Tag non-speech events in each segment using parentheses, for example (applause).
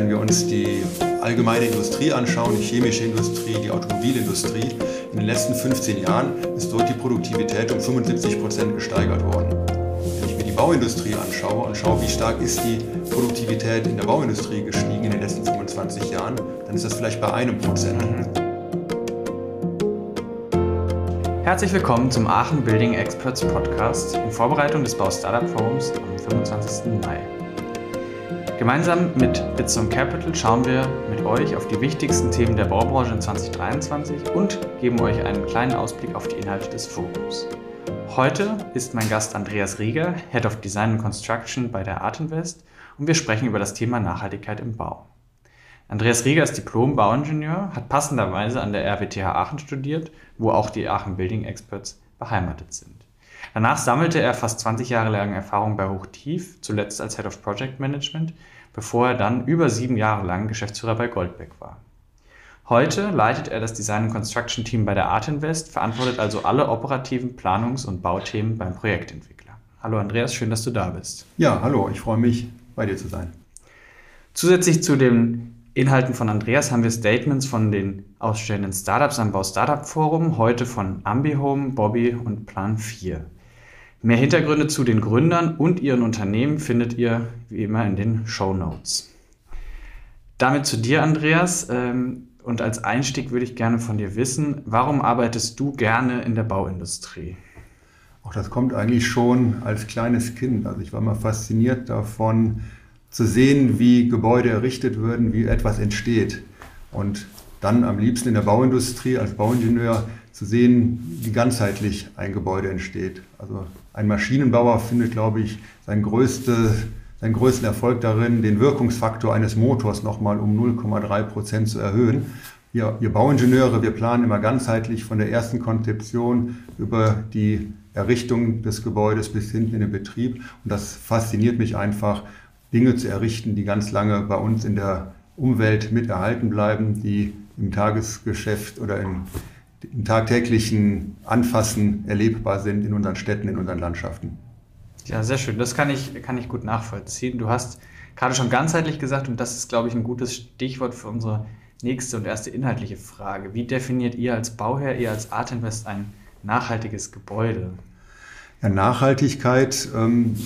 wenn wir uns die allgemeine Industrie anschauen, die chemische Industrie, die Automobilindustrie, in den letzten 15 Jahren ist dort die Produktivität um 75 Prozent gesteigert worden. Wenn ich mir die Bauindustrie anschaue und schaue, wie stark ist die Produktivität in der Bauindustrie gestiegen in den letzten 25 Jahren, dann ist das vielleicht bei einem Prozent. Herzlich willkommen zum Aachen Building Experts Podcast in Vorbereitung des Bau Startup Forums am 25. Mai. Gemeinsam mit Bitsum Capital schauen wir mit euch auf die wichtigsten Themen der Baubranche in 2023 und geben euch einen kleinen Ausblick auf die Inhalte des Forums. Heute ist mein Gast Andreas Rieger, Head of Design and Construction bei der Artinvest und wir sprechen über das Thema Nachhaltigkeit im Bau. Andreas Rieger ist Diplom-Bauingenieur, hat passenderweise an der RWTH Aachen studiert, wo auch die Aachen Building Experts beheimatet sind. Danach sammelte er fast 20 Jahre lang Erfahrung bei Hochtief, zuletzt als Head of Project Management, bevor er dann über sieben Jahre lang Geschäftsführer bei Goldbeck war. Heute leitet er das Design and Construction Team bei der Art Invest, verantwortet also alle operativen Planungs- und Bauthemen beim Projektentwickler. Hallo Andreas, schön, dass du da bist. Ja, hallo, ich freue mich, bei dir zu sein. Zusätzlich zu den Inhalten von Andreas haben wir Statements von den ausstellenden Startups am Bau Startup Forum, heute von AmbiHome, Bobby und Plan 4. Mehr Hintergründe zu den Gründern und ihren Unternehmen findet ihr wie immer in den Show Notes. Damit zu dir, Andreas. Ähm, und als Einstieg würde ich gerne von dir wissen, warum arbeitest du gerne in der Bauindustrie? Auch das kommt eigentlich schon als kleines Kind. Also ich war mal fasziniert davon zu sehen, wie Gebäude errichtet würden, wie etwas entsteht. Und dann am liebsten in der Bauindustrie als Bauingenieur zu sehen, wie ganzheitlich ein Gebäude entsteht. Also ein Maschinenbauer findet, glaube ich, sein größte, seinen größten Erfolg darin, den Wirkungsfaktor eines Motors nochmal um 0,3 Prozent zu erhöhen. Wir, wir Bauingenieure, wir planen immer ganzheitlich von der ersten Konzeption über die Errichtung des Gebäudes bis hinten in den Betrieb. Und das fasziniert mich einfach, Dinge zu errichten, die ganz lange bei uns in der Umwelt mit erhalten bleiben, die im Tagesgeschäft oder in im tagtäglichen Anfassen erlebbar sind in unseren Städten, in unseren Landschaften. Ja, sehr schön. Das kann ich, kann ich gut nachvollziehen. Du hast gerade schon ganzheitlich gesagt, und das ist, glaube ich, ein gutes Stichwort für unsere nächste und erste inhaltliche Frage. Wie definiert ihr als Bauherr, ihr als Art Invest ein nachhaltiges Gebäude? Ja, Nachhaltigkeit ähm,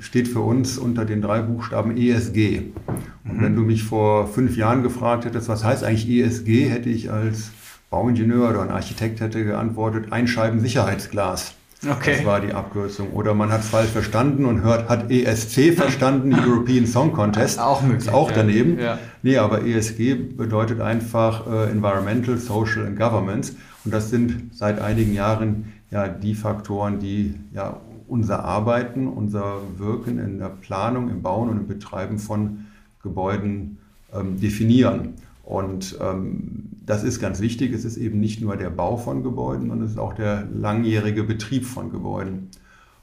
steht für uns unter den drei Buchstaben ESG. Und mhm. wenn du mich vor fünf Jahren gefragt hättest, was heißt eigentlich ESG, hätte ich als Bauingenieur oder ein Architekt hätte geantwortet, Einscheiben-Sicherheitsglas. Okay. Das war die Abkürzung. Oder man hat es falsch verstanden und hört, hat ESC verstanden, European Song Contest. (laughs) Auch möglich. Ist auch daneben. Ja. Nee, aber ESG bedeutet einfach äh, Environmental, Social and Governance. Und das sind seit einigen Jahren ja die Faktoren, die ja unser Arbeiten, unser Wirken in der Planung, im Bauen und im Betreiben von Gebäuden ähm, definieren. Und ähm, das ist ganz wichtig. Es ist eben nicht nur der Bau von Gebäuden, sondern es ist auch der langjährige Betrieb von Gebäuden.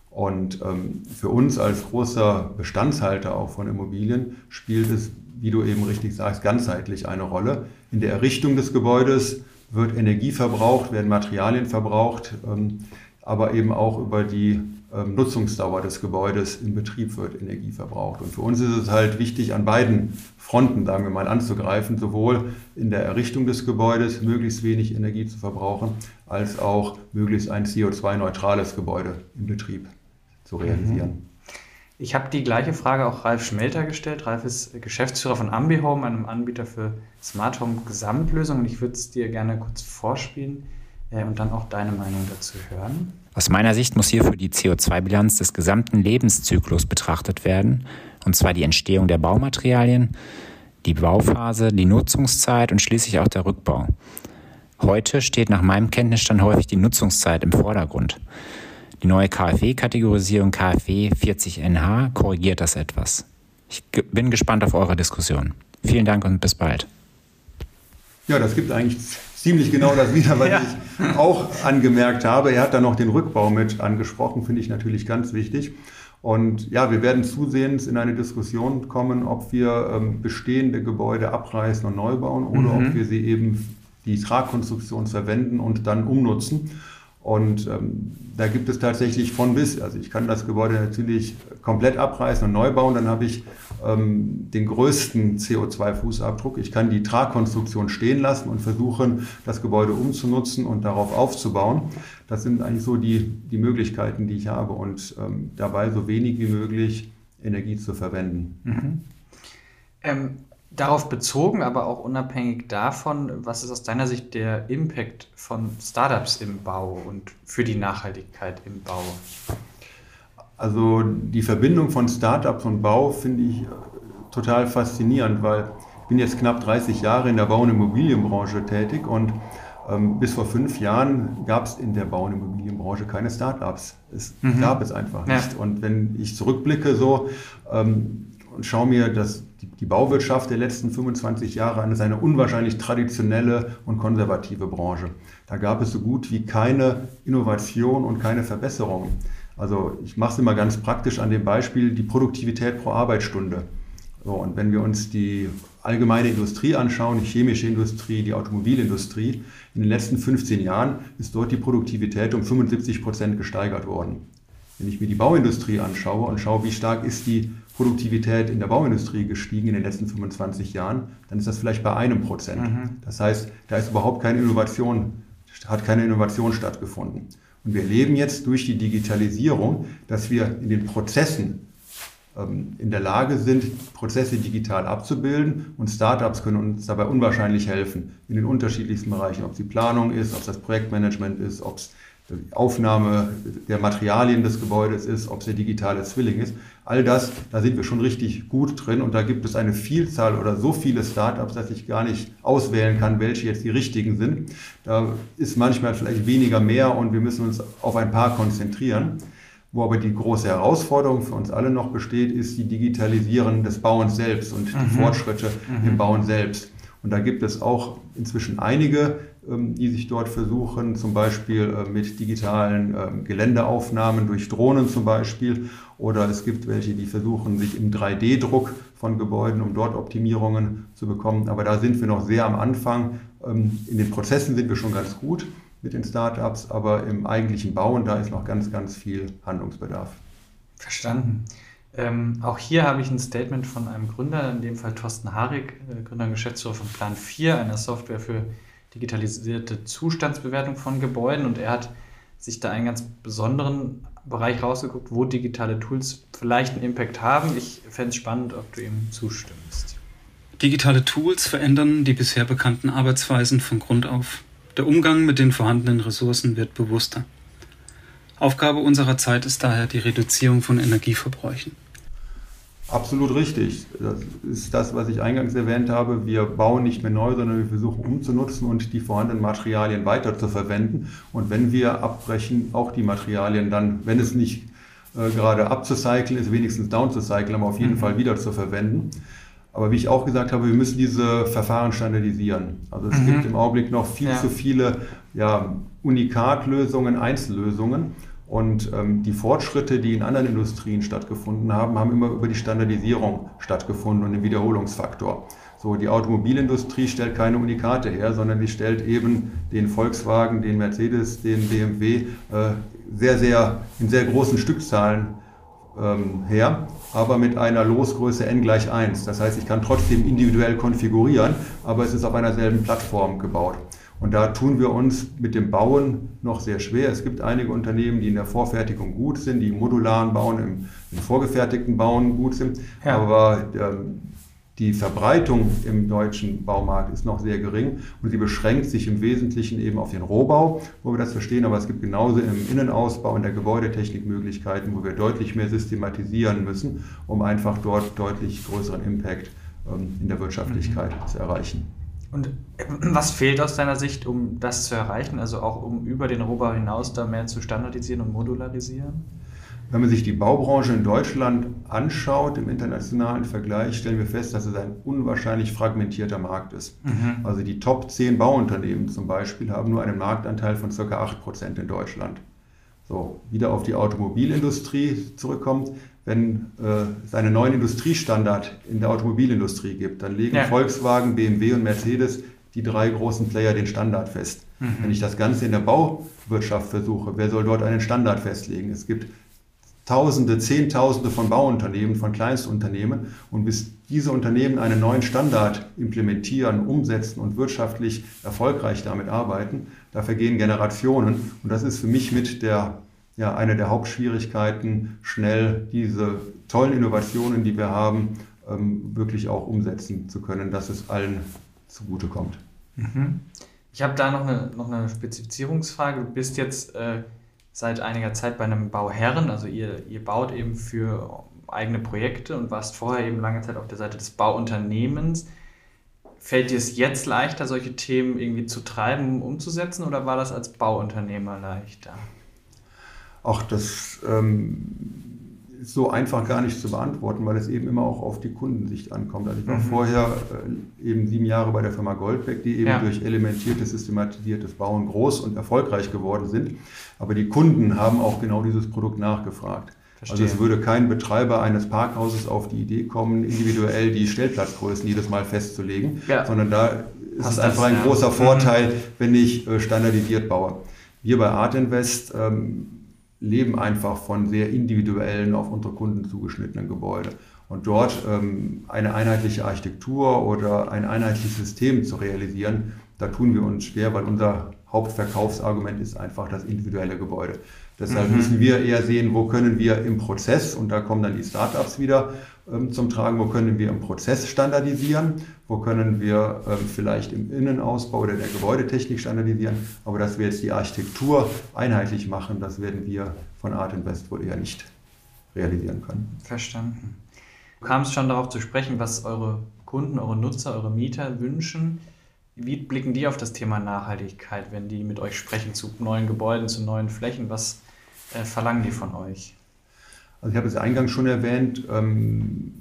Und ähm, für uns als großer Bestandshalter auch von Immobilien spielt es, wie du eben richtig sagst, ganzheitlich eine Rolle. In der Errichtung des Gebäudes wird Energie verbraucht, werden Materialien verbraucht, ähm, aber eben auch über die Nutzungsdauer des Gebäudes im Betrieb wird Energie verbraucht. Und für uns ist es halt wichtig, an beiden Fronten, sagen wir mal, anzugreifen, sowohl in der Errichtung des Gebäudes möglichst wenig Energie zu verbrauchen, als auch möglichst ein CO2-neutrales Gebäude im Betrieb zu realisieren. Mhm. Ich habe die gleiche Frage auch Ralf Schmelter gestellt. Ralf ist Geschäftsführer von AmbiHome, einem Anbieter für Smart Home Gesamtlösungen. Ich würde es dir gerne kurz vorspielen äh, und dann auch deine Meinung dazu hören. Aus meiner Sicht muss hierfür die CO2-Bilanz des gesamten Lebenszyklus betrachtet werden, und zwar die Entstehung der Baumaterialien, die Bauphase, die Nutzungszeit und schließlich auch der Rückbau. Heute steht nach meinem Kenntnisstand häufig die Nutzungszeit im Vordergrund. Die neue KfW-Kategorisierung KfW 40NH korrigiert das etwas. Ich bin gespannt auf eure Diskussion. Vielen Dank und bis bald. Ja, das gibt eigentlich ziemlich genau das wieder, was ja. ich auch angemerkt habe. Er hat da noch den Rückbau mit angesprochen, finde ich natürlich ganz wichtig. Und ja, wir werden zusehends in eine Diskussion kommen, ob wir ähm, bestehende Gebäude abreißen und neu bauen oder mhm. ob wir sie eben die Tragkonstruktion verwenden und dann umnutzen. Und ähm, da gibt es tatsächlich von bis. Also ich kann das Gebäude natürlich komplett abreißen und neu bauen, dann habe ich ähm, den größten CO2-Fußabdruck. Ich kann die Tragkonstruktion stehen lassen und versuchen, das Gebäude umzunutzen und darauf aufzubauen. Das sind eigentlich so die, die Möglichkeiten, die ich habe und ähm, dabei so wenig wie möglich Energie zu verwenden. Mhm. Darauf bezogen, aber auch unabhängig davon, was ist aus deiner Sicht der Impact von Startups im Bau und für die Nachhaltigkeit im Bau? Also die Verbindung von Startups und Bau finde ich äh, total faszinierend, weil ich bin jetzt knapp 30 Jahre in der Bau- und Immobilienbranche tätig und ähm, bis vor fünf Jahren gab es in der Bau- und Immobilienbranche keine Startups. Es mhm. gab es einfach nicht. Ja. Und wenn ich zurückblicke so ähm, und schaue mir das die, Bauwirtschaft der letzten 25 Jahre ist eine unwahrscheinlich traditionelle und konservative Branche. Da gab es so gut wie keine Innovation und keine Verbesserung. Also ich mache es immer ganz praktisch an dem Beispiel die Produktivität pro Arbeitsstunde. So, und wenn wir uns die allgemeine Industrie anschauen, die chemische Industrie, die Automobilindustrie, in den letzten 15 Jahren ist dort die Produktivität um 75 Prozent gesteigert worden. Wenn ich mir die Bauindustrie anschaue und schaue, wie stark ist die Produktivität in der Bauindustrie gestiegen in den letzten 25 Jahren, dann ist das vielleicht bei einem Prozent. Mhm. Das heißt, da ist überhaupt keine Innovation, hat keine Innovation stattgefunden. Und wir erleben jetzt durch die Digitalisierung, dass wir in den Prozessen ähm, in der Lage sind, Prozesse digital abzubilden und Startups können uns dabei unwahrscheinlich helfen in den unterschiedlichsten Bereichen, ob es die Planung ist, ob es das Projektmanagement ist, ob es Aufnahme der Materialien des Gebäudes ist, ob es der digitale Zwilling ist. All das, da sind wir schon richtig gut drin und da gibt es eine Vielzahl oder so viele Startups, dass ich gar nicht auswählen kann, welche jetzt die richtigen sind. Da ist manchmal vielleicht weniger mehr und wir müssen uns auf ein paar konzentrieren. Wo aber die große Herausforderung für uns alle noch besteht, ist die Digitalisierung des Bauens selbst und die mhm. Fortschritte mhm. im Bauen selbst. Und da gibt es auch inzwischen einige, die sich dort versuchen, zum Beispiel äh, mit digitalen ähm, Geländeaufnahmen durch Drohnen zum Beispiel. Oder es gibt welche, die versuchen, sich im 3D-Druck von Gebäuden, um dort Optimierungen zu bekommen. Aber da sind wir noch sehr am Anfang. Ähm, in den Prozessen sind wir schon ganz gut mit den Startups, aber im eigentlichen Bauen, da ist noch ganz, ganz viel Handlungsbedarf. Verstanden. Ähm, auch hier habe ich ein Statement von einem Gründer, in dem Fall Thorsten Harig, äh, Gründer und Geschäftsführer von Plan 4, einer Software für digitalisierte Zustandsbewertung von Gebäuden. Und er hat sich da einen ganz besonderen Bereich rausgeguckt, wo digitale Tools vielleicht einen Impact haben. Ich fände es spannend, ob du ihm zustimmst. Digitale Tools verändern die bisher bekannten Arbeitsweisen von Grund auf. Der Umgang mit den vorhandenen Ressourcen wird bewusster. Aufgabe unserer Zeit ist daher die Reduzierung von Energieverbräuchen. Absolut richtig. Das ist das, was ich eingangs erwähnt habe. Wir bauen nicht mehr neu, sondern wir versuchen umzunutzen und die vorhandenen Materialien weiter zu verwenden. Und wenn wir abbrechen, auch die Materialien dann, wenn es nicht äh, gerade abzucyclen ist, wenigstens down zu cyclen, aber auf jeden mhm. Fall wieder zu verwenden. Aber wie ich auch gesagt habe, wir müssen diese Verfahren standardisieren. Also es mhm. gibt im Augenblick noch viel ja. zu viele ja, Unikatlösungen, Einzellösungen. Und ähm, die Fortschritte, die in anderen Industrien stattgefunden haben, haben immer über die Standardisierung stattgefunden und den Wiederholungsfaktor. So, die Automobilindustrie stellt keine Unikate her, sondern die stellt eben den Volkswagen, den Mercedes, den BMW äh, sehr, sehr in sehr großen Stückzahlen ähm, her, aber mit einer Losgröße n gleich 1. Das heißt, ich kann trotzdem individuell konfigurieren, aber es ist auf einer selben Plattform gebaut. Und da tun wir uns mit dem Bauen noch sehr schwer. Es gibt einige Unternehmen, die in der Vorfertigung gut sind, die im modularen Bauen, im, im vorgefertigten Bauen gut sind. Ja. Aber ähm, die Verbreitung im deutschen Baumarkt ist noch sehr gering und sie beschränkt sich im Wesentlichen eben auf den Rohbau, wo wir das verstehen, aber es gibt genauso im Innenausbau und der Gebäudetechnik Möglichkeiten, wo wir deutlich mehr systematisieren müssen, um einfach dort deutlich größeren Impact ähm, in der Wirtschaftlichkeit mhm. zu erreichen. Und was fehlt aus deiner Sicht, um das zu erreichen, also auch um über den Rohbau hinaus da mehr zu standardisieren und modularisieren? Wenn man sich die Baubranche in Deutschland anschaut, im internationalen Vergleich, stellen wir fest, dass es ein unwahrscheinlich fragmentierter Markt ist. Mhm. Also die Top 10 Bauunternehmen zum Beispiel haben nur einen Marktanteil von ca. 8% in Deutschland. So, wieder auf die Automobilindustrie zurückkommt, wenn äh, es einen neuen Industriestandard in der Automobilindustrie gibt, dann legen ja. Volkswagen, BMW und Mercedes die drei großen Player den Standard fest. Mhm. Wenn ich das Ganze in der Bauwirtschaft versuche, wer soll dort einen Standard festlegen? Es gibt Tausende, Zehntausende von Bauunternehmen, von Kleinstunternehmen. Und bis diese Unternehmen einen neuen Standard implementieren, umsetzen und wirtschaftlich erfolgreich damit arbeiten, da vergehen Generationen. Und das ist für mich mit der, ja, eine der Hauptschwierigkeiten, schnell diese tollen Innovationen, die wir haben, ähm, wirklich auch umsetzen zu können, dass es allen zugutekommt. Mhm. Ich habe da noch eine, noch eine Spezifizierungsfrage. Du bist jetzt äh, seit einiger Zeit bei einem Bauherren, also ihr, ihr baut eben für eigene Projekte und warst vorher eben lange Zeit auf der Seite des Bauunternehmens. Fällt dir es jetzt leichter, solche Themen irgendwie zu treiben, umzusetzen oder war das als Bauunternehmer leichter? Auch das ähm, ist so einfach gar nicht zu beantworten, weil es eben immer auch auf die Kundensicht ankommt. Also ich war mhm. vorher äh, eben sieben Jahre bei der Firma Goldbeck, die eben ja. durch elementiertes, systematisiertes Bauen groß und erfolgreich geworden sind. Aber die Kunden haben auch genau dieses Produkt nachgefragt. Verstehe. Also es würde kein Betreiber eines Parkhauses auf die Idee kommen, individuell die Stellplatzgrößen jedes Mal festzulegen, ja. sondern da ist es einfach ein ja. großer Vorteil, mhm. wenn ich äh, standardisiert baue. Wir bei Art Invest ähm, leben einfach von sehr individuellen, auf unsere Kunden zugeschnittenen Gebäude. Und dort ähm, eine einheitliche Architektur oder ein einheitliches System zu realisieren, da tun wir uns schwer, weil unser Hauptverkaufsargument ist einfach das individuelle Gebäude. Deshalb mhm. müssen wir eher sehen, wo können wir im Prozess, und da kommen dann die Startups wieder ähm, zum Tragen, wo können wir im Prozess standardisieren, wo können wir ähm, vielleicht im Innenausbau oder der Gebäudetechnik standardisieren, aber dass wir jetzt die Architektur einheitlich machen, das werden wir von Art Invest wohl eher nicht realisieren können. Verstanden. Du kamst schon darauf zu sprechen, was eure Kunden, eure Nutzer, eure Mieter wünschen. Wie blicken die auf das Thema Nachhaltigkeit, wenn die mit euch sprechen zu neuen Gebäuden, zu neuen Flächen? Was äh, verlangen die von euch? Also ich habe es eingangs schon erwähnt, ähm,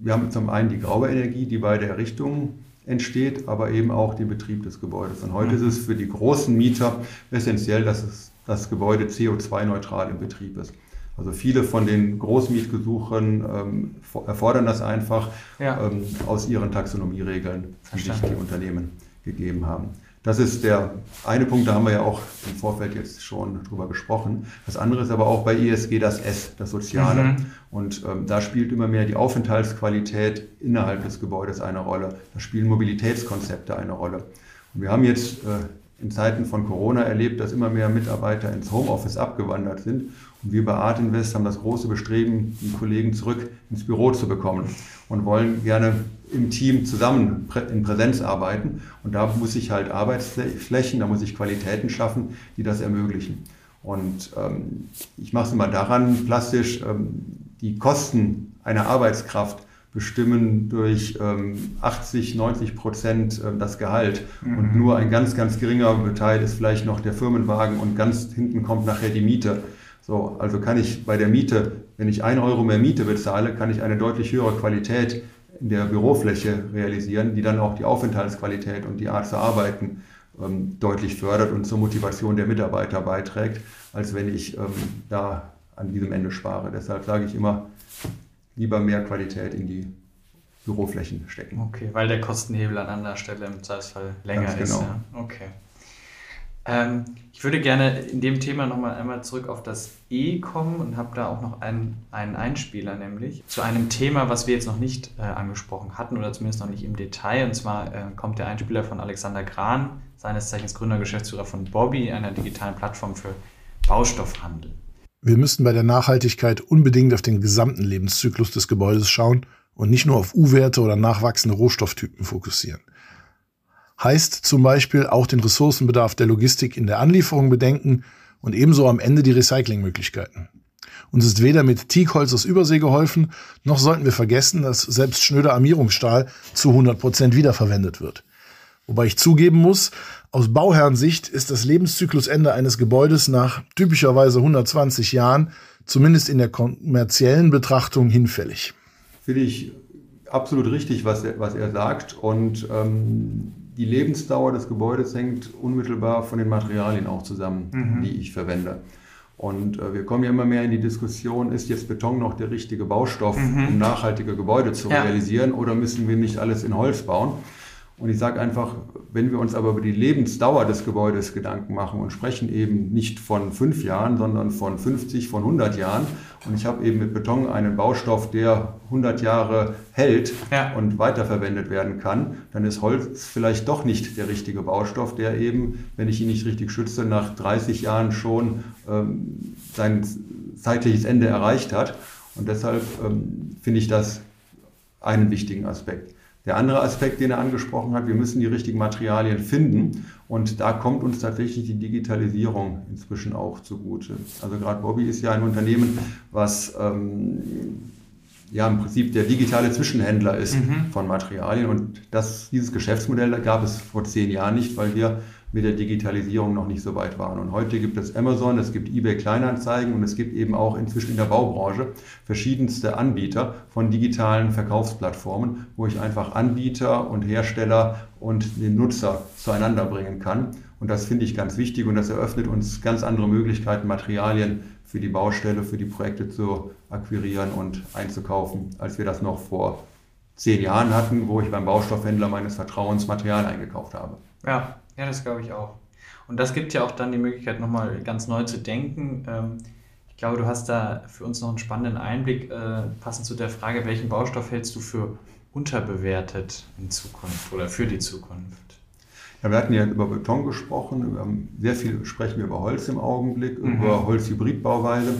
wir haben zum einen die graue Energie, die bei der Errichtung entsteht, aber eben auch den Betrieb des Gebäudes. Und heute mhm. ist es für die großen Mieter essentiell, dass es, das Gebäude CO2-neutral im Betrieb ist. Also viele von den Großmietgesuchen ähm, erfordern das einfach ja. ähm, aus ihren Taxonomieregeln, die sich die Unternehmen gegeben haben. Das ist der eine Punkt, da haben wir ja auch im Vorfeld jetzt schon drüber gesprochen. Das andere ist aber auch bei ESG das S, das Soziale. Mhm. Und ähm, da spielt immer mehr die Aufenthaltsqualität innerhalb des Gebäudes eine Rolle. Da spielen Mobilitätskonzepte eine Rolle. Und wir haben jetzt äh, in Zeiten von Corona erlebt, dass immer mehr Mitarbeiter ins Homeoffice abgewandert sind. Und wir bei Art Invest haben das große Bestreben, die Kollegen zurück ins Büro zu bekommen und wollen gerne im Team zusammen in Präsenz arbeiten. Und da muss ich halt Arbeitsflächen, da muss ich Qualitäten schaffen, die das ermöglichen. Und ähm, ich mache es immer daran plastisch, ähm, die Kosten einer Arbeitskraft bestimmen durch ähm, 80, 90 Prozent äh, das Gehalt. Mhm. Und nur ein ganz, ganz geringer Teil ist vielleicht noch der Firmenwagen und ganz hinten kommt nachher die Miete. So, also kann ich bei der Miete, wenn ich ein Euro mehr Miete bezahle, kann ich eine deutlich höhere Qualität in der Bürofläche realisieren, die dann auch die Aufenthaltsqualität und die Art zu arbeiten ähm, deutlich fördert und zur Motivation der Mitarbeiter beiträgt, als wenn ich ähm, da an diesem Ende spare. Deshalb sage ich immer, lieber mehr Qualität in die Büroflächen stecken. Okay, weil der Kostenhebel an anderer Stelle im Zweifelsfall länger Ganz ist. Genau. Ja. Okay. Ähm, ich würde gerne in dem Thema nochmal einmal zurück auf das E kommen und habe da auch noch einen, einen Einspieler, nämlich zu einem Thema, was wir jetzt noch nicht äh, angesprochen hatten oder zumindest noch nicht im Detail. Und zwar äh, kommt der Einspieler von Alexander Gran, seines Zeichens Gründer, Geschäftsführer von Bobby, einer digitalen Plattform für Baustoffhandel. Wir müssten bei der Nachhaltigkeit unbedingt auf den gesamten Lebenszyklus des Gebäudes schauen und nicht nur auf U-Werte oder nachwachsende Rohstofftypen fokussieren heißt zum Beispiel auch den Ressourcenbedarf der Logistik in der Anlieferung bedenken und ebenso am Ende die Recyclingmöglichkeiten. Uns ist weder mit Teakholz aus Übersee geholfen, noch sollten wir vergessen, dass selbst schnöder Armierungsstahl zu 100 Prozent wiederverwendet wird. Wobei ich zugeben muss, aus Bauherrensicht ist das Lebenszyklusende eines Gebäudes nach typischerweise 120 Jahren zumindest in der kommerziellen Betrachtung hinfällig. Finde ich absolut richtig, was er, was er sagt. Und ähm, die Lebensdauer des Gebäudes hängt unmittelbar von den Materialien auch zusammen, mhm. die ich verwende. Und äh, wir kommen ja immer mehr in die Diskussion, ist jetzt Beton noch der richtige Baustoff, mhm. um nachhaltige Gebäude zu ja. realisieren oder müssen wir nicht alles in Holz bauen? Und ich sage einfach, wenn wir uns aber über die Lebensdauer des Gebäudes Gedanken machen und sprechen eben nicht von fünf Jahren, sondern von 50, von 100 Jahren. Und ich habe eben mit Beton einen Baustoff, der 100 Jahre hält ja. und weiterverwendet werden kann, dann ist Holz vielleicht doch nicht der richtige Baustoff, der eben, wenn ich ihn nicht richtig schütze, nach 30 Jahren schon ähm, sein zeitliches Ende erreicht hat. Und deshalb ähm, finde ich das einen wichtigen Aspekt. Der andere Aspekt, den er angesprochen hat, wir müssen die richtigen Materialien finden. Und da kommt uns tatsächlich die Digitalisierung inzwischen auch zugute. Also gerade Bobby ist ja ein Unternehmen, was ähm, ja im Prinzip der digitale Zwischenhändler ist mhm. von Materialien. Und das, dieses Geschäftsmodell gab es vor zehn Jahren nicht, weil wir mit der Digitalisierung noch nicht so weit waren. Und heute gibt es Amazon, es gibt eBay Kleinanzeigen und es gibt eben auch inzwischen in der Baubranche verschiedenste Anbieter von digitalen Verkaufsplattformen, wo ich einfach Anbieter und Hersteller und den Nutzer zueinander bringen kann. Und das finde ich ganz wichtig und das eröffnet uns ganz andere Möglichkeiten, Materialien für die Baustelle, für die Projekte zu akquirieren und einzukaufen, als wir das noch vor zehn Jahren hatten, wo ich beim Baustoffhändler meines Vertrauens Material eingekauft habe. Ja, ja, das glaube ich auch. Und das gibt ja auch dann die Möglichkeit, nochmal ganz neu zu denken. Ähm, ich glaube, du hast da für uns noch einen spannenden Einblick, äh, passend zu der Frage, welchen Baustoff hältst du für unterbewertet in Zukunft oder für die Zukunft? Ja, wir hatten ja über Beton gesprochen, sehr viel sprechen wir über Holz im Augenblick, mhm. über Holzhybridbauweise.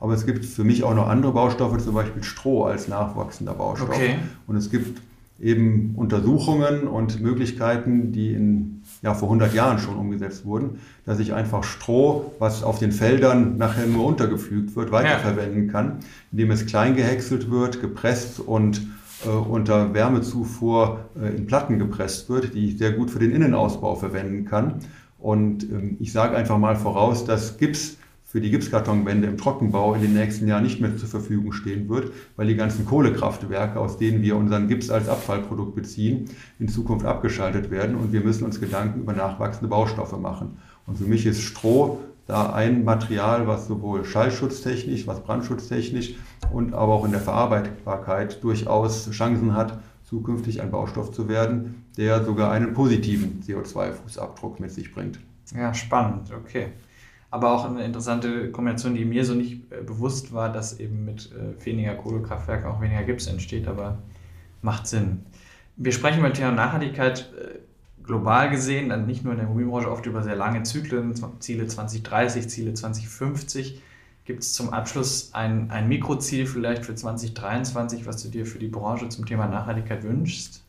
Aber es gibt für mich auch noch andere Baustoffe, zum Beispiel Stroh als nachwachsender Baustoff. Okay. Und es gibt eben Untersuchungen und Möglichkeiten, die in, ja, vor 100 Jahren schon umgesetzt wurden, dass ich einfach Stroh, was auf den Feldern nachher nur untergepflügt wird, weiterverwenden kann, indem es klein gehäckselt wird, gepresst und äh, unter Wärmezufuhr äh, in Platten gepresst wird, die ich sehr gut für den Innenausbau verwenden kann. Und ähm, ich sage einfach mal voraus, dass Gips für die Gipskartonwände im Trockenbau in den nächsten Jahren nicht mehr zur Verfügung stehen wird, weil die ganzen Kohlekraftwerke, aus denen wir unseren Gips als Abfallprodukt beziehen, in Zukunft abgeschaltet werden und wir müssen uns Gedanken über nachwachsende Baustoffe machen. Und für mich ist Stroh da ein Material, was sowohl schallschutztechnisch, was brandschutztechnisch und aber auch in der Verarbeitbarkeit durchaus Chancen hat, zukünftig ein Baustoff zu werden, der sogar einen positiven CO2-Fußabdruck mit sich bringt. Ja, spannend, okay aber auch eine interessante Kombination, die mir so nicht äh, bewusst war, dass eben mit äh, weniger Kohlekraftwerken auch weniger Gips entsteht, aber macht Sinn. Wir sprechen über Thema Nachhaltigkeit äh, global gesehen, dann nicht nur in der Immobilienbranche, oft über sehr lange Zyklen, Ziele 2030, Ziele 2050. Gibt es zum Abschluss ein, ein Mikroziel vielleicht für 2023, was du dir für die Branche zum Thema Nachhaltigkeit wünschst?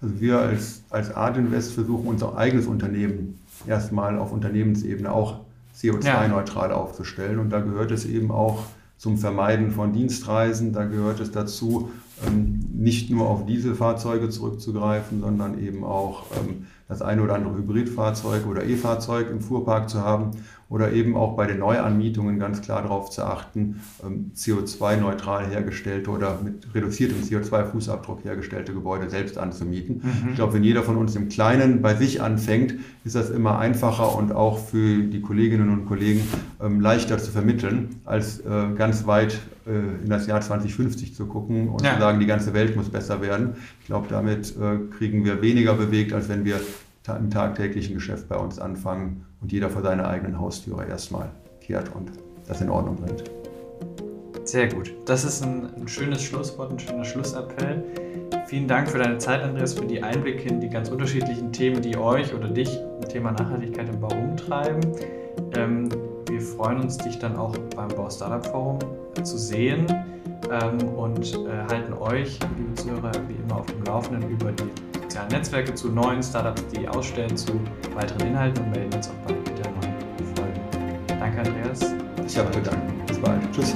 Also wir als, als Art Invest versuchen unser eigenes Unternehmen erstmal auf Unternehmensebene auch CO2-neutral ja. aufzustellen. Und da gehört es eben auch zum Vermeiden von Dienstreisen, da gehört es dazu, ähm, nicht nur auf Dieselfahrzeuge zurückzugreifen, sondern eben auch ähm, das eine oder andere Hybridfahrzeug oder E-Fahrzeug im Fuhrpark zu haben oder eben auch bei den Neuanmietungen ganz klar darauf zu achten, ähm, CO2-neutral hergestellte oder mit reduziertem CO2-Fußabdruck hergestellte Gebäude selbst anzumieten. Mhm. Ich glaube, wenn jeder von uns im Kleinen bei sich anfängt, ist das immer einfacher und auch für die Kolleginnen und Kollegen ähm, leichter zu vermitteln, als äh, ganz weit äh, in das Jahr 2050 zu gucken und ja. zu sagen, die ganze Welt muss besser werden. Ich glaube, damit äh, kriegen wir weniger bewegt, als wenn wir im tagtäglichen Geschäft bei uns anfangen und jeder vor seiner eigenen Haustüre erstmal kehrt und das in Ordnung bringt. Sehr gut. Das ist ein, ein, schönes Schlusswort, ein schöner Schlussappell. Vielen Dank für deine Zeit, Andreas, für die Einblicke in die ganz unterschiedlichen Themen, die euch oder dich im Thema Nachhaltigkeit im Bau umtreiben. Ähm, wir freuen uns, dich dann auch beim Bau Startup Forum zu sehen ähm, und äh, halten euch, liebe Zuhörer, wie immer auf dem Laufenden über die sozialen Netzwerke zu neuen Startups, die ausstellen, zu weiteren Inhalten und melden uns auch bald wieder neuen Folgen. Danke, Andreas. Ich habe zu. Bis bald. Tschüss.